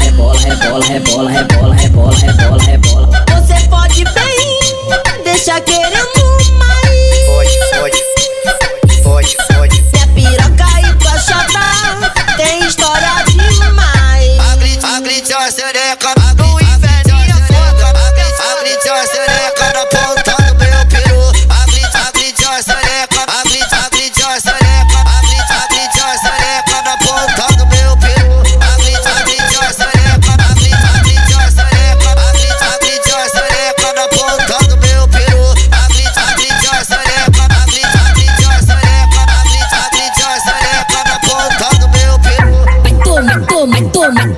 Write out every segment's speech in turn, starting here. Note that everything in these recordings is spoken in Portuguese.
rebola, rebola, rebola, rebola, rebola. Você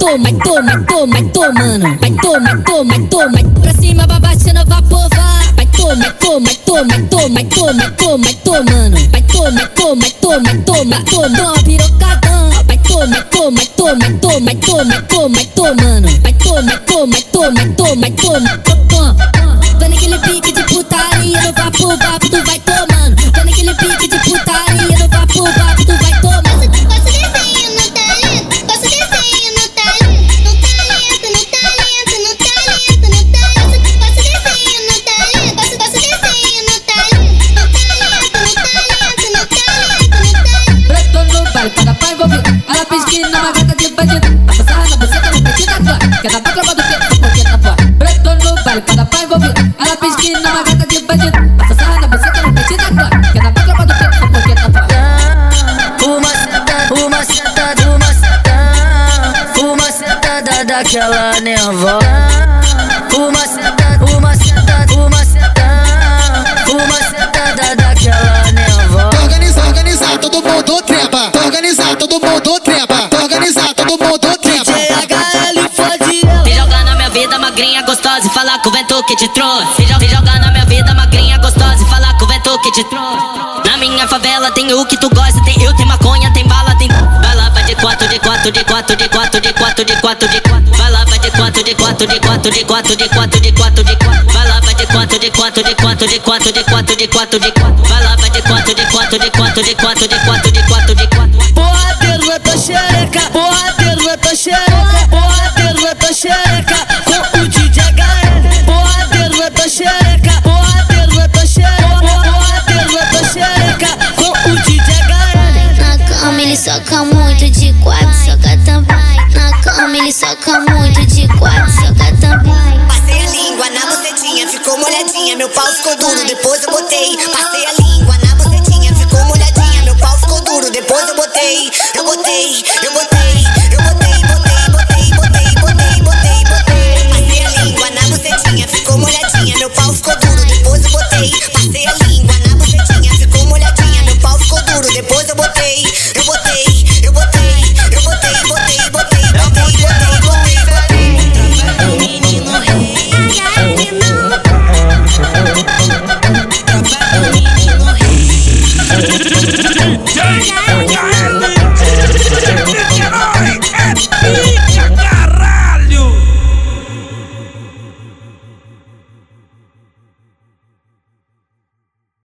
toma, toma, toma, toma, tomando. Vai toma, toma, toma, pra cima babaxando vapor, vai. Toma, toma, toma, toma, toma, toma, tomando. Vai toma, toma, toma, toma, toma, pirocadão. Vai toma, toma, toma, toma, toma, toma, tomando. Vai toma, toma, toma, toma, toma, toma. Tô naquele pique de putaria no vapor, vapo, tu vai Que ela tá clavando o pé, porque tá fora. Preto no baile, cada pai envolvido. Ela pesquisa na gata de bandido. A passar na buceta no peitinho da clã. Que ela tá clavando o pé, porque tá fora. Uma sentada, uma sentada, uma sentada, uma sentada daquela nervosa. Falar com o vento que te trouxe. Se jo- se jogar na minha vida magrinha gostosa e falar com o vento que te trouxe. Na minha favela tem o que tu gosta, tem eu, tem maconha, tem bala, tem. Vai lá, vai de quatro, de quatro, de quatro, de quatro, de quatro, de quatro, de quatro. Vai lá, vai de quatro, de quatro, de quatro, de quatro, de quatro, de quatro, de quatro. Vai lá, vai de quatro, de quatro, de quatro, de quatro, de quatro, de quatro, de quatro. Vai lá, vai de quatro, de quatro, de quatro, de quatro, de quatro, de quatro, de quatro. Soca muito de quatro, soca também. Passei a língua na bucetinha, ficou molhadinha, meu pau ficou duro, depois eu botei. Passei a língua na bucetinha, ficou molhadinha, meu pau ficou duro, depois eu botei. Eu botei, eu